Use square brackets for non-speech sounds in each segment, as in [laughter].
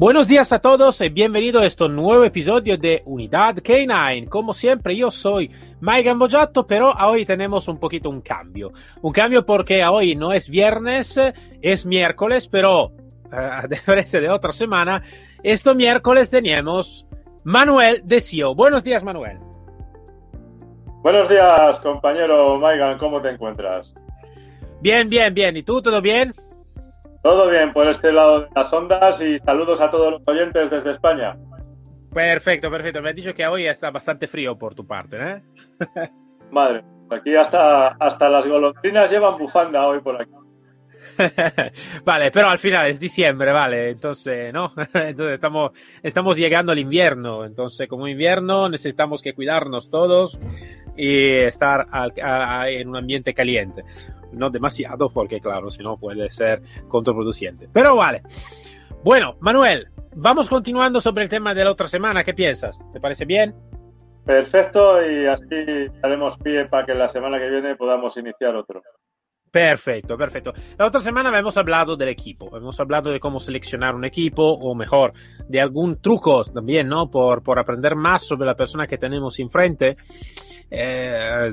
Buenos días a todos y bienvenido a este nuevo episodio de Unidad K9. Como siempre, yo soy Mike Gambojato, pero hoy tenemos un poquito un cambio. Un cambio porque hoy no es viernes, es miércoles, pero [laughs] a diferencia de otra semana, este miércoles tenemos Manuel de CEO. Buenos días, Manuel. Buenos días, compañero Maigan, ¿cómo te encuentras? Bien, bien, bien. ¿Y tú, todo bien? Todo bien por este lado de las ondas y saludos a todos los oyentes desde España. Perfecto, perfecto. Me has dicho que hoy está bastante frío por tu parte, ¿eh? [laughs] Madre, aquí hasta, hasta las golondrinas llevan bufanda hoy por aquí. [laughs] vale, pero al final es diciembre, vale, entonces, ¿no? [laughs] entonces estamos, estamos llegando al invierno, entonces como invierno necesitamos que cuidarnos todos y estar en un ambiente caliente. No demasiado, porque claro, si no puede ser contraproducente. Pero vale. Bueno, Manuel, vamos continuando sobre el tema de la otra semana. ¿Qué piensas? ¿Te parece bien? Perfecto, y así haremos pie para que la semana que viene podamos iniciar otro. Perfecto, perfecto. La otra semana hemos hablado del equipo, hemos hablado de cómo seleccionar un equipo, o mejor, de algún truco también, ¿no? Por, por aprender más sobre la persona que tenemos enfrente. Eh,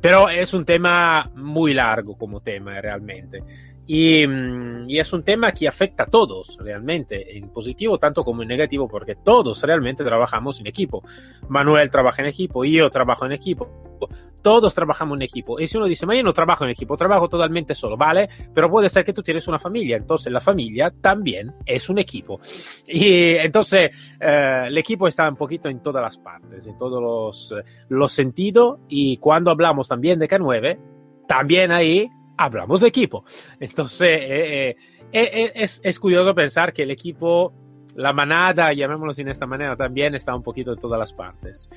pero es un tema muy largo como tema realmente. Mm, y, es un tema que afecta a todos realmente, en positivo tanto como en negativo, porque todos realmente trabajamos en equipo. Manuel trabaja en equipo, yo trabajo en equipo, todos trabajamos en equipo. Y si uno dice, ma yo no trabajo en equipo, trabajo totalmente solo, ¿vale? Pero puede ser que tú tienes una familia, entonces la familia también es un equipo. Y entonces eh, el equipo está un poquito en todas las partes, en todos los, los sentidos. Y cuando hablamos también de K9, también ahí hablamos de equipo. Entonces, eh, eh, eh, es, es, curioso pensar que el equipo, la manada, llamémoslo de esta manera, también está un poquito en todas las partes.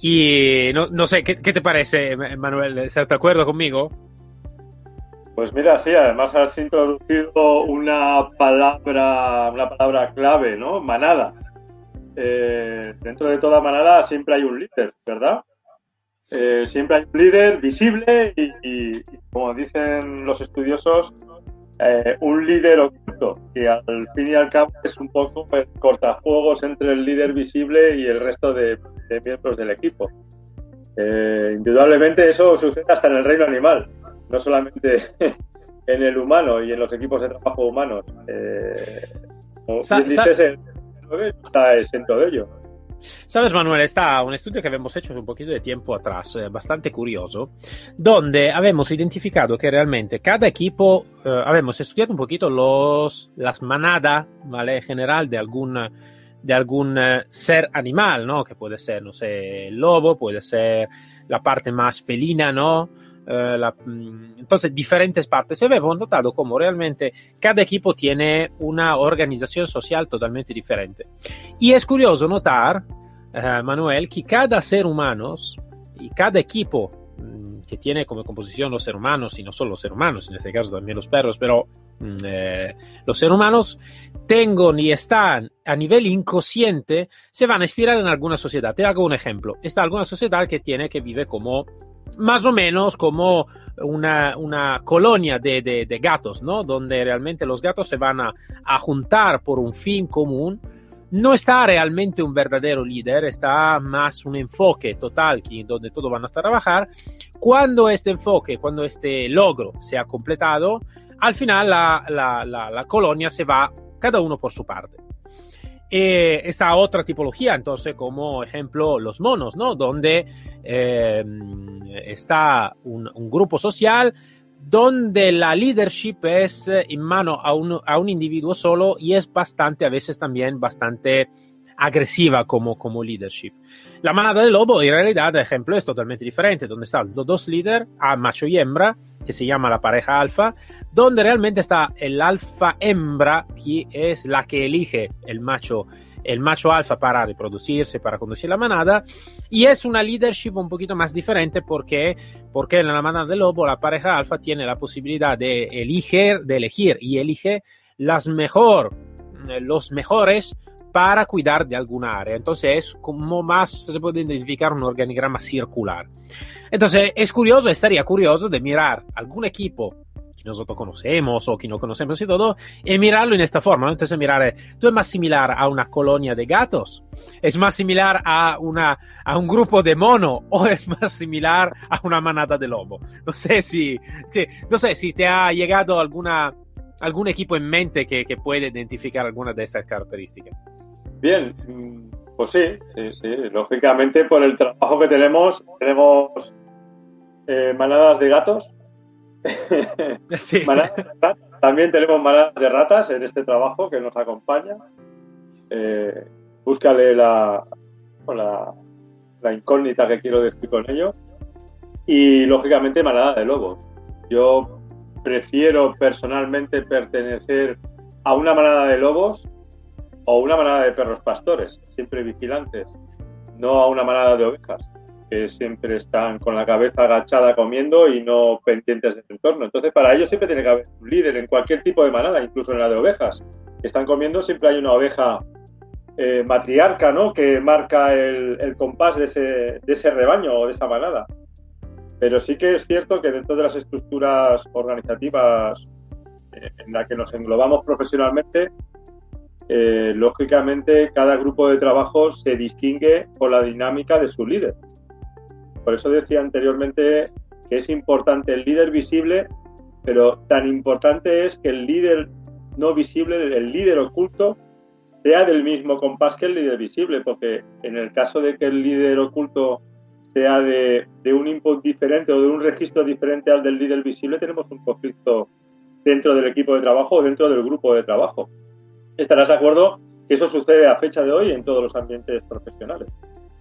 Y no, no sé, ¿qué, ¿qué, te parece, Manuel? ¿Estás de acuerdo conmigo? Pues mira, sí, además has introducido una palabra, una palabra clave, ¿no? Manada. dentro de toda manada siempre hay un líder, ¿verdad? Eh, siempre hay un líder visible y, como dicen los estudiosos, eh, un líder oculto, que al fin y al cabo es un poco pues, cortafuegos entre el líder visible y el resto de, miembros del equipo. Eh, indudablemente eso sucede hasta en el reino animal, no solamente [laughs] en el humano y en los equipos de trabajo humanos. como dices, está exento de ello. Sabes, Manuel, está un estudio que habíamos hecho un poquito de tiempo atrás, eh, bastante curioso, donde habíamos identificado que realmente cada equipo, eh, habíamos estudiado un poquito los, las manadas, ¿vale? En general de algún, de algún eh, ser animal, ¿no? Que puede ser, no sé, el lobo, puede ser la parte más felina, ¿no? La, mm, entonces, diferentes partes. Y habíamos notado como realmente cada equipo tiene una organización social totalmente diferente. Y es curioso notar uh, Manuel, que cada ser humano y cada equipo mm, que tiene como composición los seres humanos, y no solo los seres humanos, en este caso también los perros, pero mm, eh, los seres humanos tengan y están a nivel inconsciente, se van a inspirar en alguna sociedad. Te hago un ejemplo. Está alguna sociedad que tiene, que vive como más o menos como una, una colonia de, de, gatos, ¿no? Donde realmente los gatos se van a, juntar por un fin común no está realmente un verdadero líder, está más un enfoque total donde todos van a trabajar. Cuando este enfoque, cuando este logro se ha completado, al final la, la, la, colonia se va cada uno por su parte. Eh, esta otra tipología, entonces, como ejemplo, los monos, ¿no? Donde eh, está un, un grupo social donde la leadership es eh, en mano a un, a un individuo solo y es bastante, a veces también bastante agresiva como, como leadership. La manada del lobo, en realidad, el ejemplo es totalmente diferente, donde están los dos líderes, a macho y hembra, que se llama la pareja alfa, donde realmente está el alfa hembra, que es la que elige el macho el macho alfa para reproducirse, para conducir la manada, y es una leadership un poquito más diferente porque, porque en la manada del lobo la pareja alfa tiene la posibilidad de elegir, de elegir y elige las mejor, los mejores para cuidar de alguna área. Entonces es como más se puede identificar un organigrama circular. Entonces es curioso, estaría curioso de mirar algún equipo que nosotros conocemos o que no conocemos y todo, y mirarlo en esta forma. Entonces mirar, tú es más similar a una colonia de gatos, es más similar a, una, a un grupo de mono [laughs] o es más similar a una manada de lobo. No sé si, no sé si te ha llegado alguna algún equipo en mente que, que puede identificar alguna de estas características. Bien, pues sí, sí, sí. Lógicamente, por el trabajo que tenemos, tenemos eh, manadas de gatos. [laughs] Sí. También tenemos manadas de ratas en este trabajo que nos acompaña. Eh, búscale la, la, la, incógnita que quiero decir con ello. Y lógicamente manada de lobos. Yo prefiero personalmente pertenecer a una manada de lobos o una manada de perros pastores, siempre vigilantes, no a una manada de ovejas, que siempre están con la cabeza agachada comiendo y no pendientes del entorno. Entonces, para ellos siempre tiene que haber un líder en cualquier tipo de manada, incluso en la de ovejas. están comiendo, siempre hay una oveja eh, matriarca, ¿no? Que marca el, el compás de ese, de ese rebaño o de esa manada. Pero sí que es cierto que dentro de las estructuras organizativas eh, en las que nos englobamos profesionalmente, eh, lógicamente cada grupo de trabajo se distingue por la dinámica de su líder. Por eso decía anteriormente que es importante el líder visible, pero tan importante es que el líder no visible, el líder oculto, sea del mismo compás que el líder visible, porque en el caso de que el líder oculto sea de, un input diferente o de un registro diferente al del líder visible, tenemos un conflicto dentro del equipo de trabajo o dentro del grupo de trabajo. Estarás de acuerdo que eso sucede a fecha de hoy en todos los ambientes profesionales.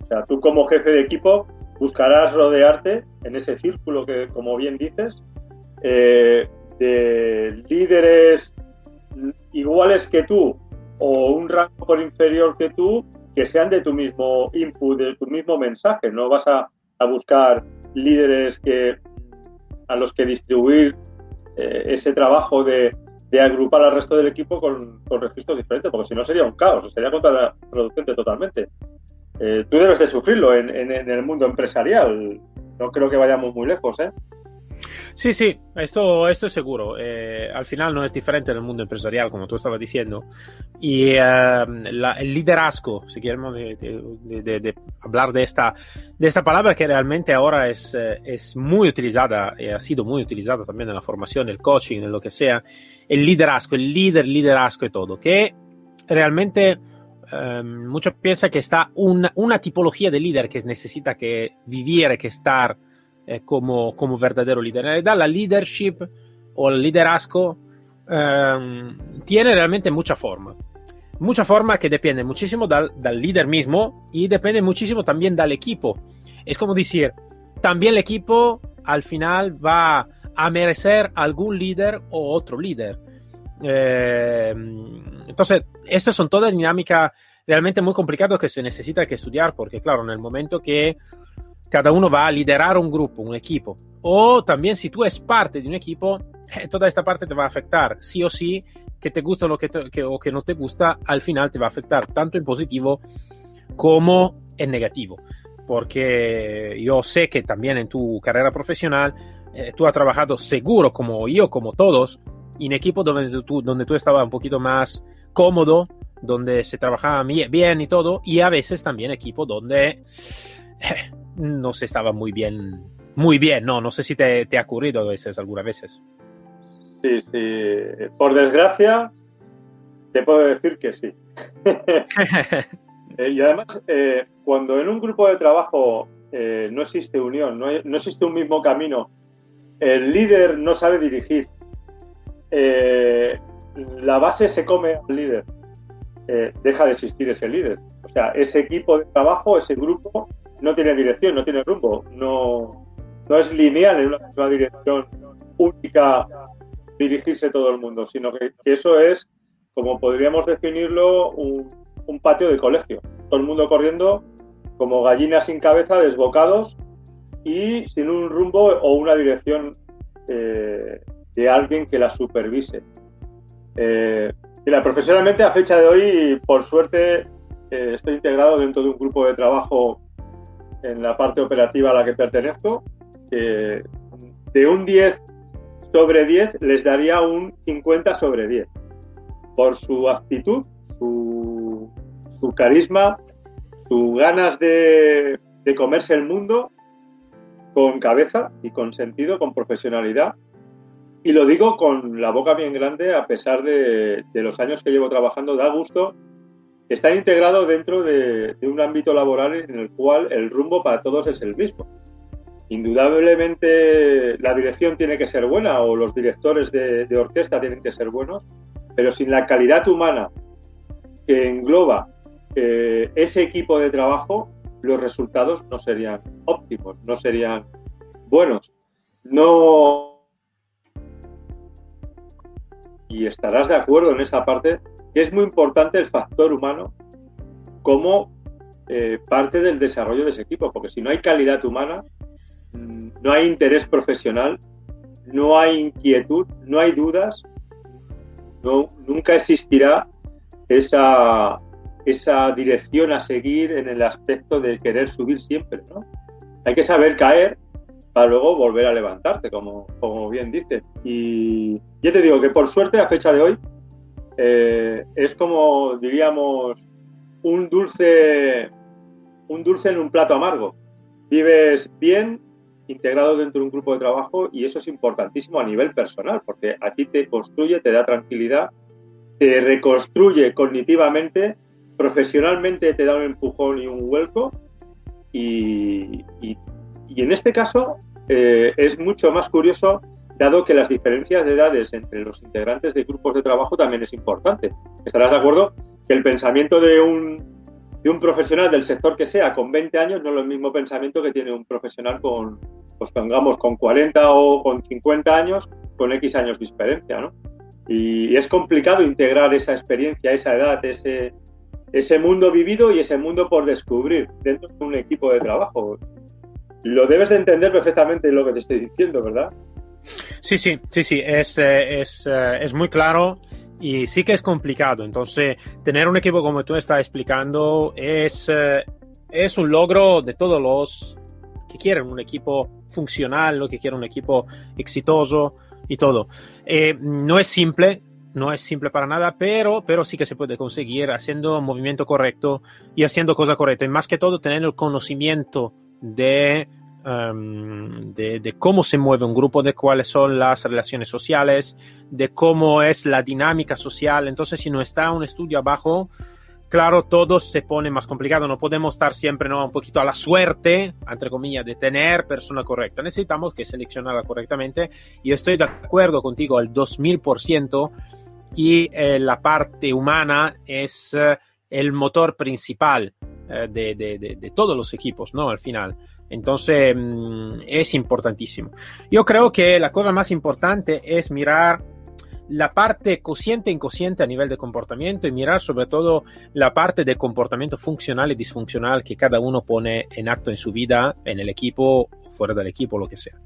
O sea, tú como jefe de equipo buscarás rodearte en ese círculo que, como bien dices, eh, de líderes iguales que tú o un rango por inferior que tú que sean de tu mismo input, de tu mismo mensaje. No vas a, buscar líderes que, a los que distribuir eh, ese trabajo de, agrupar al resto del equipo con, registros diferentes, porque si no sería un caos, sería contraproducente totalmente. Eh, tú debes de sufrirlo en, en, el mundo empresarial. No creo que vayamos muy lejos, ¿eh? Sí, sí, esto, esto es seguro. Eh, al final no es diferente en el mundo empresarial, como tú estabas diciendo. Y em, el liderazgo, si queremos hablar de esta, de esta palabra que realmente ahora es, eh, es muy utilizada y ha sido muy utilizada también en la formación, el coaching, en lo que sea. El liderazgo, el líder, liderazgo y todo, que realmente... Um, muchos piensan que está una, una tipología de líder que necesita que vivir, que estar eh, como, como verdadero líder. En realidad, la leadership o el liderazgo em, tiene realmente mucha forma. Mucha forma que depende muchísimo del, del líder mismo y depende muchísimo también del equipo. Es como decir, también el equipo al final va a merecer algún líder o otro líder. Eh, entonces, estas son todas dinámicas realmente muy complicadas que se necesita que estudiar, porque claro, en el momento que cada uno va a liderar un grupo, un equipo. O también si tú eres parte de un equipo, eh, toda esta parte te va a afectar, sí o sí, que te gusta lo que, o que no te gusta, al final te va a afectar tanto en positivo como en negativo. Porque yo sé que también en tu carrera profesional eh, tú has trabajado seguro, como yo, como todos, en equipos donde tú, donde tú estabas un poquito más cómodo, donde se trabajaba bien y todo, y a veces también equipos donde eh, [laughs] no se estaba muy bien, muy bien, no, no sé si te, te ha ocurrido a veces, algunas veces. Sí, sí, por desgracia, te puedo decir que sí. [laughs] Eh, y además, eh, cuando en un grupo de trabajo eh, no existe unión, no, existe un mismo camino, el líder no sabe dirigir, la base se come al líder. deja de existir ese líder. O sea, ese equipo de trabajo, ese grupo, no tiene dirección, no tiene rumbo, no, no es lineal en una dirección única dirigirse todo el mundo, sino que, eso es, como podríamos definirlo, un, patio de colegio. Todo el mundo corriendo como gallinas sin cabeza, desbocados y sin un rumbo o una dirección eh, de alguien que la supervise. Eh, mira, profesionalmente a fecha de hoy, por suerte, eh, estoy integrado dentro de un grupo de trabajo en la parte operativa a la que pertenezco. de un 10 sobre 10 les daría un 50 sobre 10 por su actitud, su, carisma, sus ganas de, comerse el mundo con cabeza y con sentido, con profesionalidad. Y lo digo con la boca bien grande, a pesar de, los años que llevo trabajando, da gusto estar integrado dentro de, un ámbito laboral en el cual el rumbo para todos es el mismo. Indudablemente la dirección tiene que ser buena o los directores de, orquesta tienen que ser buenos, pero sin la calidad humana que engloba eh, ese equipo de trabajo, los resultados no serían óptimos, no serían buenos. No. Y estarás de acuerdo en esa parte es muy importante el factor humano como eh, parte del desarrollo de ese equipo, porque si no hay calidad humana, no hay interés profesional, no hay inquietud, no hay dudas, no, nunca existirá esa, esa dirección a seguir en el aspecto de querer subir siempre. ¿no? Hay que saber caer para luego volver a levantarte, como, como bien dices. Y ya te digo que por suerte a fecha de hoy eh, es como diríamos un dulce, un dulce en un plato amargo. Vives bien, integrado dentro de un grupo de trabajo y eso es importantísimo a nivel personal, porque a ti te construye, te da tranquilidad, te reconstruye cognitivamente, profesionalmente te da un empujón y un vuelco y, en este caso eh, es mucho más curioso dado que las diferencias de edades entre los integrantes de grupos de trabajo también es importante. Estarás de acuerdo que el pensamiento de un, de un profesional del sector que sea con 20 años no es el mismo pensamiento que tiene un profesional con, pues pongamos, con 40 o con 50 años, con X años de experiencia, ¿no? Y es complicado integrar esa experiencia, esa edad, ese, ese mundo vivido y ese mundo por descubrir dentro de un equipo de trabajo. Lo debes de entender perfectamente lo que te estoy diciendo, ¿verdad? Sí, sí, sí, sí, es, eh, es, eh, es muy claro y sí que es complicado. Entonces, tener un equipo como tú estás explicando es, eh, es un logro de todos los que quieren un equipo funcional, lo que quieren un equipo exitoso y todo. No es simple, no es simple para nada, pero, pero sí que se puede conseguir haciendo movimiento correcto y haciendo cosas correctas. Y más que todo, tener el conocimiento de Em, de, cómo se mueve un grupo, de cuáles son las relaciones sociales, de cómo es la dinámica social. Entonces, si no está un estudio abajo, claro, todo se pone más complicado. No podemos estar siempre ¿no? un poquito a la suerte, entre comillas, de tener persona correcta. Necesitamos que seleccionarla correctamente. Y estoy de acuerdo contigo al 2000% que eh, la parte humana es eh, el motor principal eh, de, de, de, todos los equipos, ¿no? Al final. Entonces mm, es importantísimo. Yo creo que la cosa más importante es mirar la parte consciente e inconsciente a nivel de comportamiento y mirar sobre todo la parte de comportamiento funcional y disfuncional que cada uno pone en acto en su vida, en el equipo, fuera del equipo, lo que sea.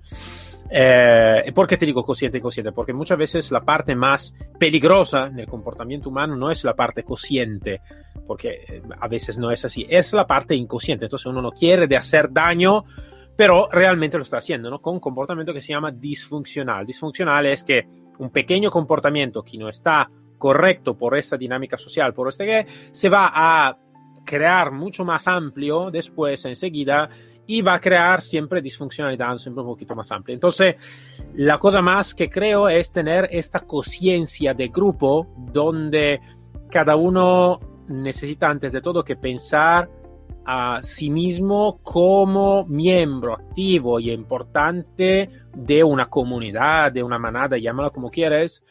Eh, ¿Por qué te digo consciente e inconsciente? Porque muchas veces la parte más peligrosa en el comportamiento humano no es la parte consciente, porque eh, a veces no es así, es la parte inconsciente. Entonces uno no quiere de hacer daño, pero realmente lo está haciendo, ¿no? Con un comportamiento que se llama disfuncional. Disfuncional es que un pequeño comportamiento que no está correcto por esta dinámica social, por este que se va a crear mucho más amplio después, enseguida, y va a crear siempre disfuncionalidad siempre un poquito más amplia. Entonces, la cosa más que creo es tener esta conciencia de grupo donde cada uno necesita antes de todo que pensar a sí mismo como miembro activo y importante de una comunidad, de una manada, llámalo como quieres,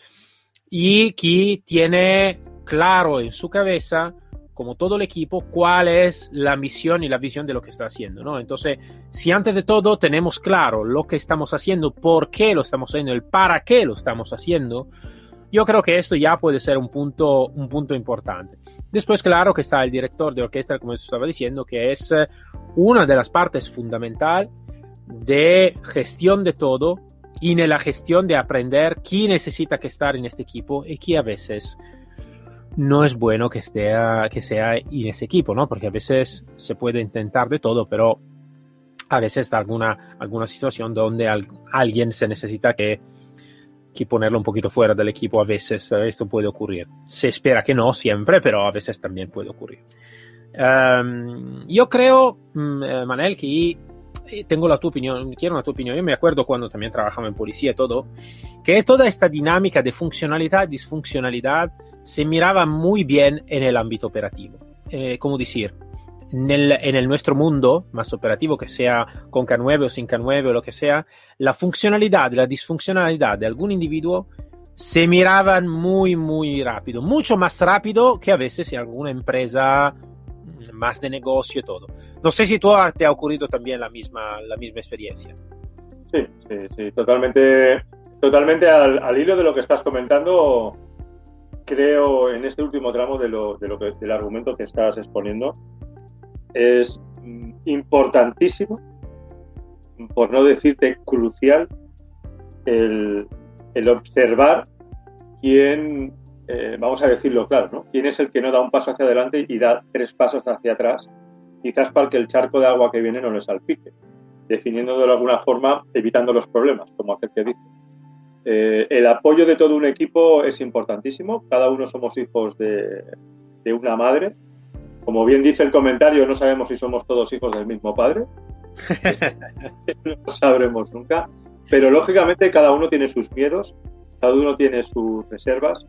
y que tiene claro en su cabeza, como todo el equipo, cuál es la misión y la visión de lo que está haciendo, ¿no? Entonces, si antes de todo tenemos claro lo que estamos haciendo, por qué lo estamos haciendo, el para qué lo estamos haciendo, yo creo que esto ya puede ser un punto, un punto importante. Después, claro que está el director de orquesta, como estaba diciendo, que es eh, una de las partes fundamental de gestión de todo y en la gestión de aprender quién necesita que estar en este equipo y quién a veces no es bueno que, esté, que sea en ese equipo, ¿no? Porque a veces se puede intentar de todo, pero a veces está alguna, alguna situación donde alguien se necesita que, que ponerlo un poquito fuera del equipo. A veces esto puede ocurrir. Se espera que no siempre, pero a veces también puede ocurrir. Um, yo creo, mm, eh, Manel, que tengo la tu opinión, quiero una tu opinión. Yo me acuerdo cuando también trabajaba en policía y todo, que toda esta dinámica de funcionalidad disfuncionalidad se miraba muy bien en el ámbito operativo. Eh, como decir, en el, en el, nuestro mundo más operativo, que sea con K9 o sin K9 o lo que sea, la funcionalidad la disfuncionalidad de algún individuo se miraban muy, muy rápido, mucho más rápido que a veces en alguna empresa más de negocio y todo. No sé si tú te ha ocurrido también la misma, la misma experiencia. Sí, sí, sí, totalmente, totalmente al, al hilo de lo que estás comentando creo en este último tramo de lo, de lo que, del argumento que estás exponiendo es mm, importantísimo, por no decirte crucial, el, el observar quién, eh, vamos a decirlo claro, ¿no? quién es el que no da un paso hacia adelante y da tres pasos hacia atrás, quizás para que el charco de agua que viene no le salpique, definiéndolo de alguna forma, evitando los problemas, como aquel que dice. Eh, el apoyo de todo un equipo es importantísimo. Cada uno somos hijos de, una madre. Como bien dice el comentario, no sabemos si somos todos hijos del mismo padre. [laughs] no lo sabremos nunca. Pero lógicamente cada uno tiene sus miedos, cada uno tiene sus reservas.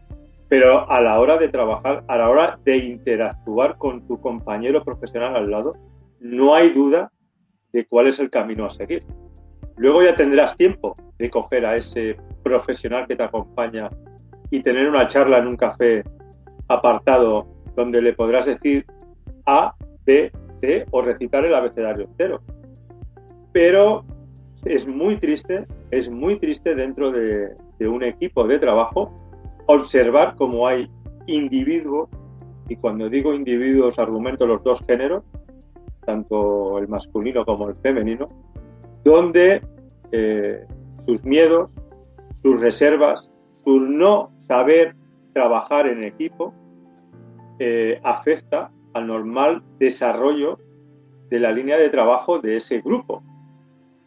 Pero a la hora de trabajar, a la hora de interactuar con tu compañero profesional al lado, no hay duda de cuál es el camino a seguir. Luego ya tendrás tiempo de coger a ese profesional que te acompaña y tener una charla en un café apartado donde le podrás decir A, B, C o recitar el abecedario entero. Pero es muy triste, es muy triste dentro de, un equipo de trabajo observar cómo hay individuos, y cuando digo individuos argumento los dos géneros, tanto el masculino como el femenino, donde eh, sus miedos, sus reservas, su no saber trabajar en equipo, eh, afecta al normal desarrollo de la línea de trabajo de ese grupo.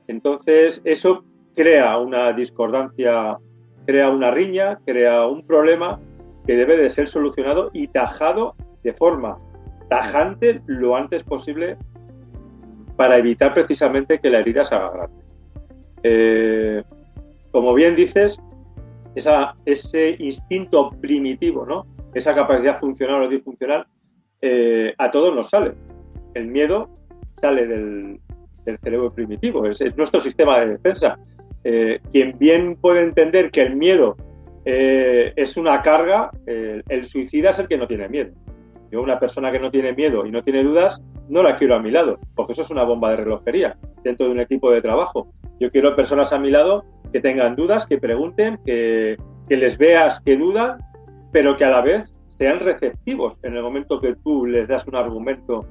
Entonces, eso crea una discordancia, crea una riña, crea un problema que debe de ser solucionado y tajado de forma tajante lo antes posible para evitar precisamente que la herida se haga grande. Eh, como bien dices, ese instinto primitivo, esa capacidad funcional o disfuncional, eh, a todos nos sale. El miedo sale del, cerebro primitivo, es, nuestro sistema de defensa. Eh, quien bien puede entender que el miedo eh, es una carga, el suicida es el que no tiene miedo. Yo, una persona que no tiene miedo y no tiene dudas, no la quiero a mi lado, porque eso es una bomba de relojería dentro de un equipo de trabajo. Yo quiero personas a mi lado que tengan dudas, que pregunten, que, les veas que dudan, pero que a la vez sean receptivos en el momento que tú les das un argumento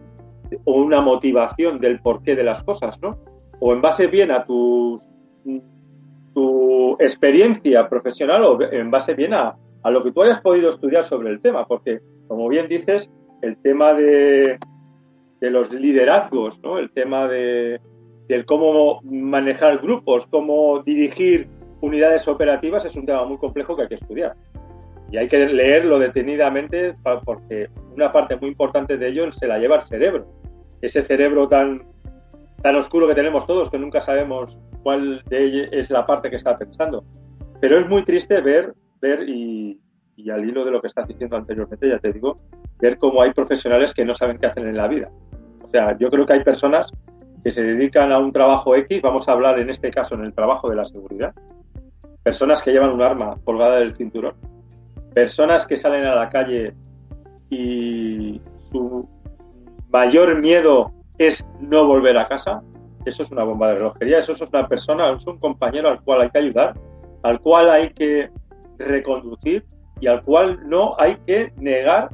o una motivación del porqué de las cosas, ¿no? O en base bien a tu experiencia profesional o en base bien a, a, lo que tú hayas podido estudiar sobre el tema, porque, como bien dices, el tema de, de los liderazgos, ¿no? El tema de, del cómo manejar grupos, cómo dirigir unidades operativas es un tema muy complejo que hay que estudiar. Y hay que leerlo detenidamente porque una parte muy importante de ello se la lleva el cerebro. Ese cerebro tan, tan oscuro que tenemos todos que nunca sabemos cuál de ellos es la parte que está pensando. Pero es muy triste ver, ver y, y al hilo de lo que estás diciendo anteriormente, ya te digo, ver cómo hay profesionales que no saben qué hacen en la vida. O sea, yo creo que hay personas que se dedican a un trabajo X, vamos a hablar en este caso en el trabajo de la seguridad, personas que llevan un arma colgada del cinturón, personas que salen a la calle y su mayor miedo es no volver a casa, eso es una bomba de relojería, eso es una persona, es un compañero al cual hay que ayudar, al cual hay que reconducir y al cual no hay que negar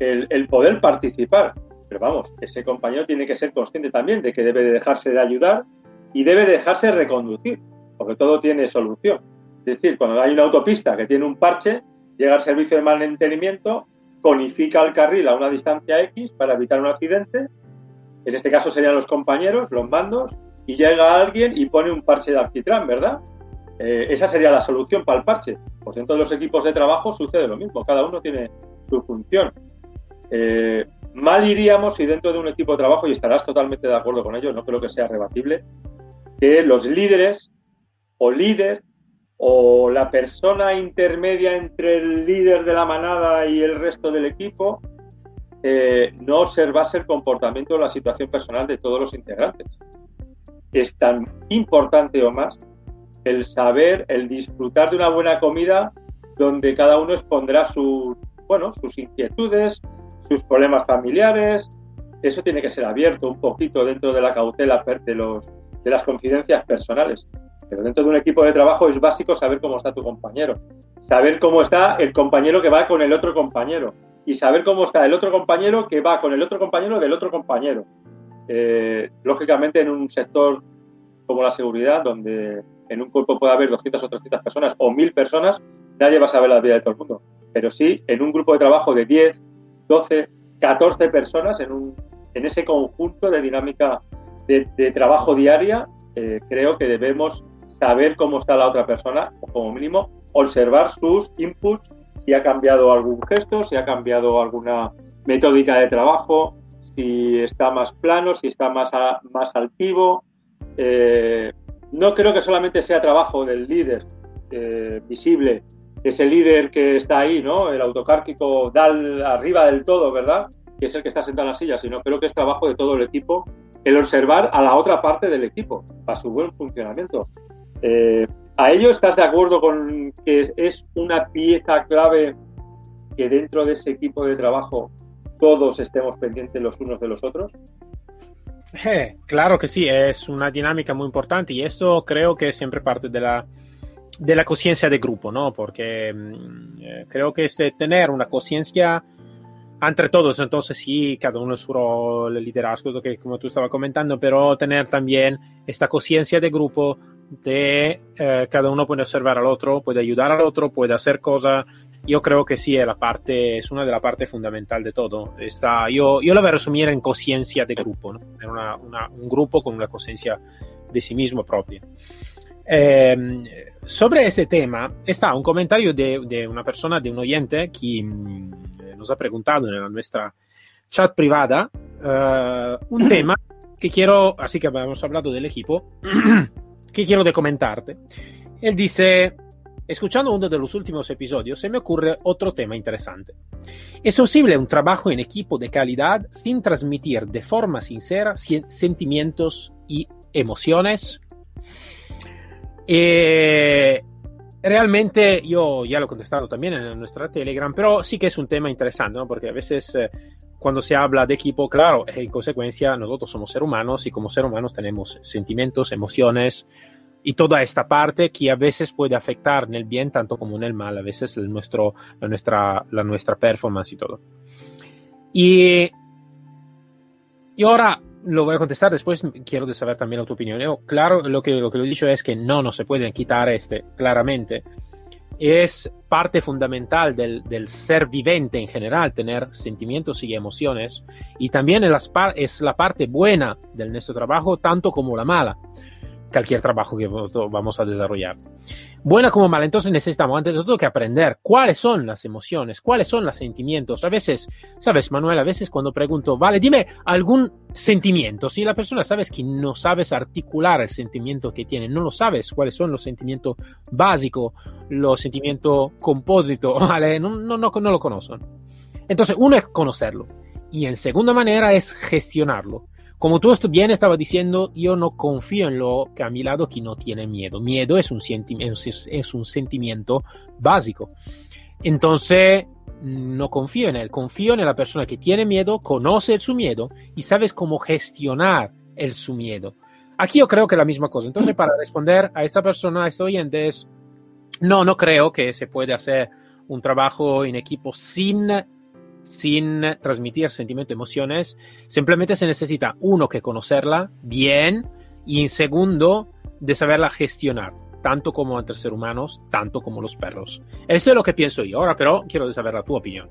el, poder participar. Pero vamos, ese compañero tiene que ser consciente también de que debe de dejarse de ayudar y debe dejarse reconducir, porque todo tiene solución. Es decir, cuando hay una autopista que tiene un parche, llega al servicio de mantenimiento, conifica el carril a una distancia X para evitar un accidente en este caso serían los compañeros, los mandos, y llega alguien y pone un parche de alquitrán, ¿verdad? Eh, esa sería la solución para el parche. Pues en todos los equipos de trabajo sucede lo mismo, cada uno tiene su función. Eh, mal iríamos si dentro de un equipo de trabajo, y estarás totalmente de acuerdo con ello, no creo que sea rebatible, que los líderes o líder o la persona intermedia entre el líder de la manada y el resto del equipo eh, no observase el comportamiento o la situación personal de todos los integrantes. Es tan importante o más el saber, el disfrutar de una buena comida donde cada uno expondrá sus, bueno, sus inquietudes, sus problemas familiares. Eso tiene que ser abierto un poquito dentro de la cautela de, los, de las confidencias personales. Pero dentro de un equipo de trabajo es básico saber cómo está tu compañero, saber cómo está el compañero que va con el otro compañero, y saber cómo está el otro compañero que va con el otro compañero del otro compañero. Eh, lógicamente, en un sector como la seguridad, donde en un cuerpo puede haber 200 o 300 personas o 1000 personas, nadie va a saber la vida de todo el mundo. Pero sí, en un grupo de trabajo de 10, 12, 14 personas, en, un, en ese conjunto de dinámica de, trabajo diaria, eh, creo que debemos saber cómo está la otra persona, o como mínimo observar sus inputs si ha cambiado algún gesto, si ha cambiado alguna metódica de trabajo, si está más plano, si está más, más altivo. Eh, no creo que solamente sea trabajo del líder eh, visible, ese líder que está ahí, ¿no? El autocárquico da arriba del todo, ¿verdad? Que es el que está sentado en la silla, sino creo que es trabajo de todo el equipo el observar a la otra parte del equipo para su buen funcionamiento. Eh, ¿A ello estás de acuerdo con que es una pieza clave que dentro de ese equipo de trabajo todos estemos pendientes los unos de los otros? Eh, claro que sí, es una dinámica muy importante y eso creo que siempre parte de la, de la conciencia de grupo, ¿no? Porque mm, eh, creo que es tener una conciencia entre todos, entonces sí, cada uno su rol, el liderazgo, que como tú estabas comentando, pero tener también esta conciencia de grupo de eh, cada uno puede observar al otro, puede ayudar al otro, puede hacer cosas. Yo creo que sí, es, la parte, es una de las partes fundamentales de todo. Está, yo, yo lo voy a resumir en conciencia de grupo, ¿no? en un grupo con una conciencia de sí mismo propia. Eh, sobre ese tema está un comentario de, de, una persona, de un oyente, que mm, nos ha preguntado en nuestra chat privada uh, un [clears throat] tema que quiero, así que habíamos hablado del equipo, [clears throat] que quiero de comentarte. Él dice, escuchando uno de los últimos episodios, se me ocurre otro tema interesante. ¿Es posible un trabajo en equipo de calidad sin transmitir de forma sincera sentimientos y emociones? Eh, realmente yo ya lo he contestado también en nuestra Telegram, pero sí que es un tema interesante, ¿no? porque a veces eh, cuando se habla de equipo, claro, en consecuencia nosotros somos seres humanos y como seres humanos tenemos sentimientos, emociones y toda esta parte que a veces puede afectar en el bien tanto como en el mal, a veces el nuestro, la, nuestra, la nuestra performance y todo. Y, y ahora lo voy a contestar. Después, quiero saber también tu opinión. Yo, claro, lo que, lo que lo he dicho es que no, no se pueden quitar este, claramente. Es parte fundamental del, del, ser vivente en general, tener sentimientos y emociones, y también es la parte buena de nuestro trabajo, tanto como la mala cualquier trabajo que vamos a desarrollar. Buena como mala, entonces necesitamos antes de todo que aprender cuáles son las emociones, cuáles son los sentimientos. A veces, sabes, Manuel, a veces cuando pregunto, vale, dime algún sentimiento, si la persona sabes que no sabes articular el sentimiento que tiene, no lo sabes cuáles son los sentimientos básicos, los sentimientos compósitos, [laughs] vale, no, no, no, no lo conocen. Entonces, uno es conocerlo y en segunda manera es gestionarlo. Como tú bien estaba diciendo, yo no confío en lo que a mi lado que no tiene miedo. Miedo es un, es un sentimiento básico. Entonces, no confío en él, confío en la persona que tiene miedo, conoce su miedo y sabes cómo gestionar el su miedo. Aquí yo creo que es la misma cosa. Entonces, para responder a esta persona, a este oyente, es, no, no creo que se puede hacer un trabajo en equipo sin, sin transmitir sentimiento, emociones. Simplemente se necesita, uno, que conocerla bien y en segundo, de saberla gestionar, tanto como entre seres humanos, tanto como los perros. Esto es lo que pienso yo. Ahora, pero quiero saber la tu opinión.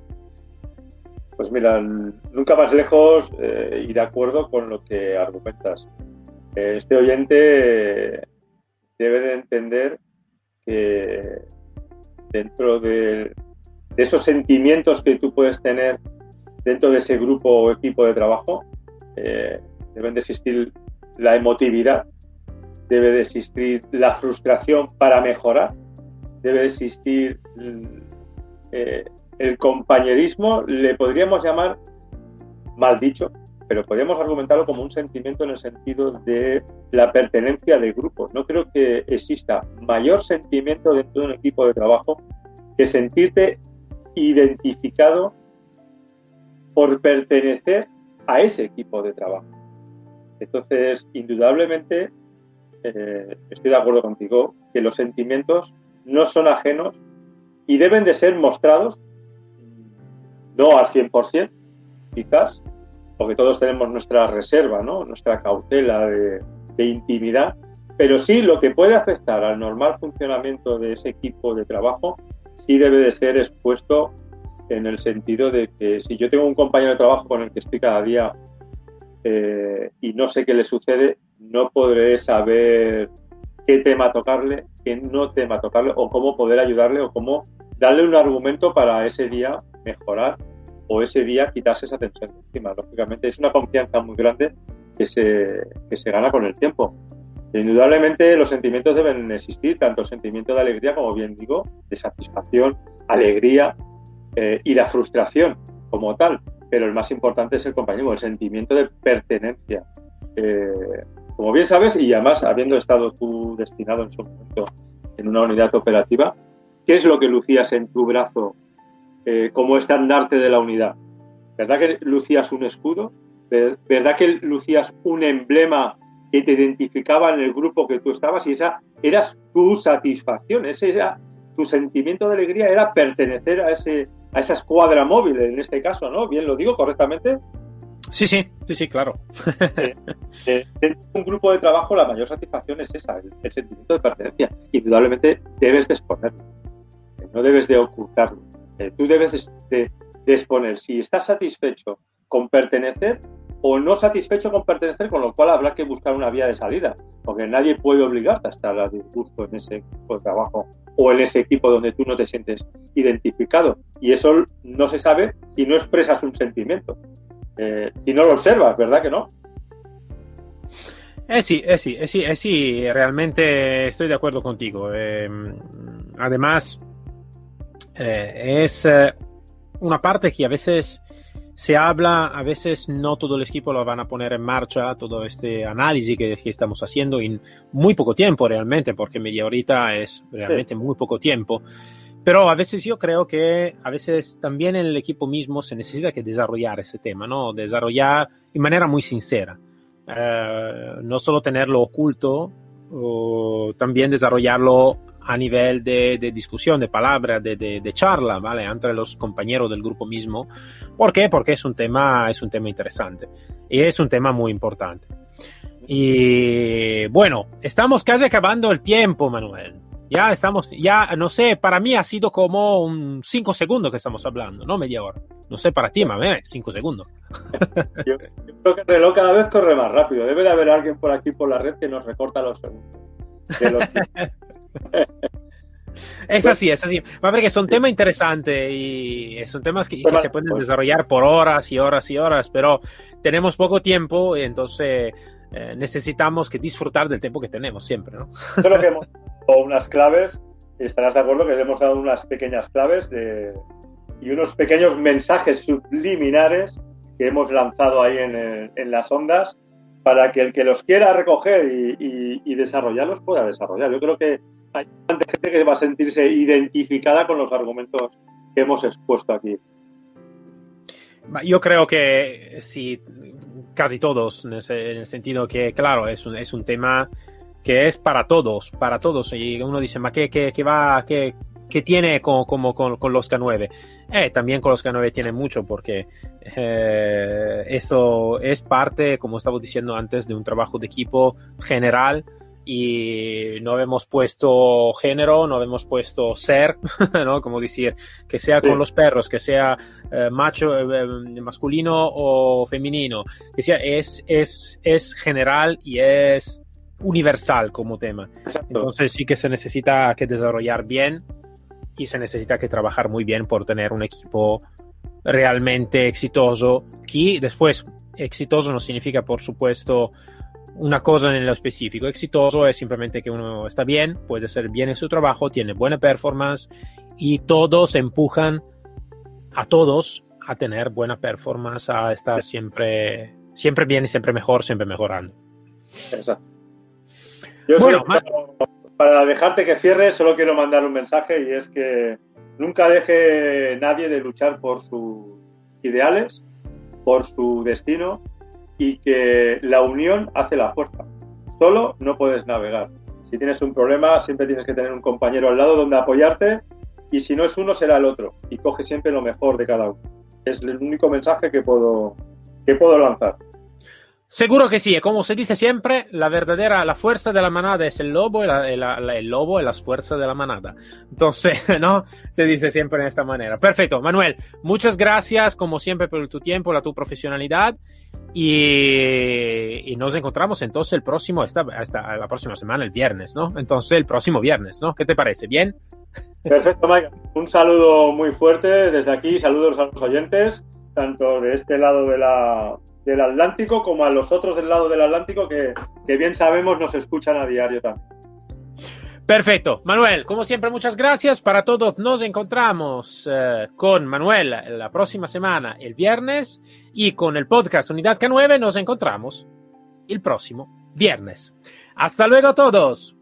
Pues mira, nunca más lejos eh, y de acuerdo con lo que argumentas. Este oyente debe de entender que dentro de, esos sentimientos que tú puedes tener dentro de ese grupo o equipo de trabajo, eh, deben de existir la emotividad, debe de existir la frustración para mejorar, debe de existir eh, el compañerismo, le podríamos llamar mal dicho, pero podemos argumentarlo como un sentimiento en el sentido de la pertenencia del grupo. No creo que exista mayor sentimiento dentro de un equipo de trabajo que sentirte identificado por pertenecer a ese equipo de trabajo. Entonces, indudablemente, eh, estoy de acuerdo contigo, que los sentimientos no son ajenos y deben de ser mostrados, no al 100%, quizás, porque todos tenemos nuestra reserva, ¿no? nuestra cautela de, intimidad, pero sí lo que puede afectar al normal funcionamiento de ese equipo de trabajo, sí debe de ser expuesto en el sentido de que si yo tengo un compañero de trabajo con el que estoy cada día eh, y no sé qué le sucede, no podré saber qué tema tocarle, qué no tema tocarle, o cómo poder ayudarle, o cómo darle un argumento para ese día mejorar o ese día quitarse esa tensión encima. Lógicamente es una confianza muy grande que se, que se gana con el tiempo. Indudablemente los sentimientos deben existir, tanto el sentimiento de alegría como bien digo, de satisfacción, alegría eh, y la frustración como tal. Pero el más importante es el compañero, el sentimiento de pertenencia. Eh, como bien sabes, y además habiendo estado tú destinado en su momento en una unidad operativa, ¿qué es lo que lucías en tu brazo eh, como estandarte de la unidad. ¿Verdad que lucías un escudo? ¿Verdad que lucías un emblema que te identificaba en el grupo que tú estabas? Y esa era tu satisfacción, ese era tu sentimiento de alegría, era pertenecer a, ese, a esa escuadra móvil, en este caso, ¿no? ¿Bien lo digo correctamente? Sí, sí, sí, sí, claro. Eh, eh, en un grupo de trabajo la mayor satisfacción es esa, el, sentimiento de pertenencia. Indudablemente debes de exponerlo, no debes de ocultarlo. Eh, tú debes de, exponer si estás satisfecho con pertenecer o no satisfecho con pertenecer, con lo cual habrá que buscar una vía de salida, porque nadie puede obligarte a estar a disgusto en ese equipo de trabajo o en ese equipo donde tú no te sientes identificado. Y eso no se sabe si no expresas un sentimiento, eh, si no lo observas, ¿verdad que no? Eh sí, eh sí, eh sí, eh sí, realmente estoy de acuerdo contigo. Em, además, eh, es eh, una parte que a veces se habla, a veces no todo el equipo lo van a poner en marcha, todo este análisis que, estamos haciendo en muy poco tiempo realmente, porque media horita es realmente muy poco tiempo. Pero a veces yo creo que a veces también en el equipo mismo se necesita que desarrollar ese tema, ¿no? Desarrollar de manera muy sincera. Eh, no solo tenerlo oculto, o también desarrollarlo a nivel de, discusión, de palabra, de, charla, ¿vale? Entre los compañeros del grupo mismo. ¿Por qué? Porque es un tema, es un tema interesante y es un tema muy importante. Y bueno, estamos casi acabando el tiempo, Manuel. Ya estamos, ya no sé, para mí ha sido como un 5 segundos que estamos hablando, no media hora. No sé para ti, Manuel, 5 segundos. [laughs] yo, creo que el reloj cada vez corre más rápido. Debe de haber alguien por aquí por la red que nos recorta los segundos. [laughs] Es así, es así. Va a ver que son temas interesantes y son temas que, se pueden desarrollar por horas y horas y horas, pero tenemos poco tiempo y entonces eh, necesitamos que disfrutar del tiempo que tenemos siempre, ¿no? Creo que hemos dado unas claves, estarás de acuerdo que hemos dado unas pequeñas claves y unos pequeños mensajes subliminares que hemos lanzado ahí en, en las ondas para que el que los quiera recoger y, desarrollarlos pueda desarrollar. Yo creo que hay gente que va a sentirse identificada con los argumentos que hemos expuesto aquí. Yo creo que sí, casi todos, en, el sentido que, claro, es un, es un tema que es para todos, para todos. Y uno dice, ¿ma qué, qué, qué va, qué, qué tiene como, como con, con, los K9? Eh, también con los K9 tiene mucho, porque eh, esto es parte, como estaba diciendo antes, de un trabajo de equipo general y no hemos puesto género, no hemos puesto ser, [laughs] ¿no? Como decir, que sea con los perros, que sea eh, macho, eh, masculino o femenino, que sea, es, es, es general y es universal como tema. Entonces sí que se necesita que desarrollar bien y se necesita que trabajar muy bien por tener un equipo realmente exitoso. Que después, exitoso no significa, por supuesto, una cosa en lo específico. Exitoso es simplemente que uno está bien, puede ser bien en su trabajo, tiene buena performance y todos empujan a todos a tener buena performance, a estar siempre, siempre bien y siempre mejor, siempre mejorando. Exacto. Yo bueno, para dejarte que cierre, solo quiero mandar un mensaje y es que nunca deje nadie de luchar por sus ideales, por su destino y que la unión hace la fuerza. Solo no puedes navegar. Si tienes un problema, siempre tienes que tener un compañero al lado donde apoyarte y si no es uno, será el otro. Y coge siempre lo mejor de cada uno. Es el único mensaje que puedo, que puedo lanzar. Seguro que sí, como se dice siempre, la verdadera, la fuerza de la manada es el lobo y el lobo es la fuerza de la manada. Entonces, [laughs] ¿no? Se dice siempre de esta manera. Perfecto, Manuel, muchas gracias como siempre por tu tiempo, la tu profesionalidad y, nos encontramos entonces el próximo, esta, la próxima semana, el viernes, ¿no? Entonces, el próximo viernes, ¿no? ¿Qué te parece? ¿Bien? Perfecto, Mike. Un saludo muy fuerte desde aquí, saludos a los oyentes, tanto de este lado de la, del Atlántico como a los otros del lado del Atlántico que, que bien sabemos nos escuchan a diario también. Perfecto. Manuel, como siempre, muchas gracias. Para todos, nos encontramos eh, con Manuel la próxima semana, el viernes, y con el podcast Unidad K9 nos encontramos el próximo viernes. Hasta luego todos.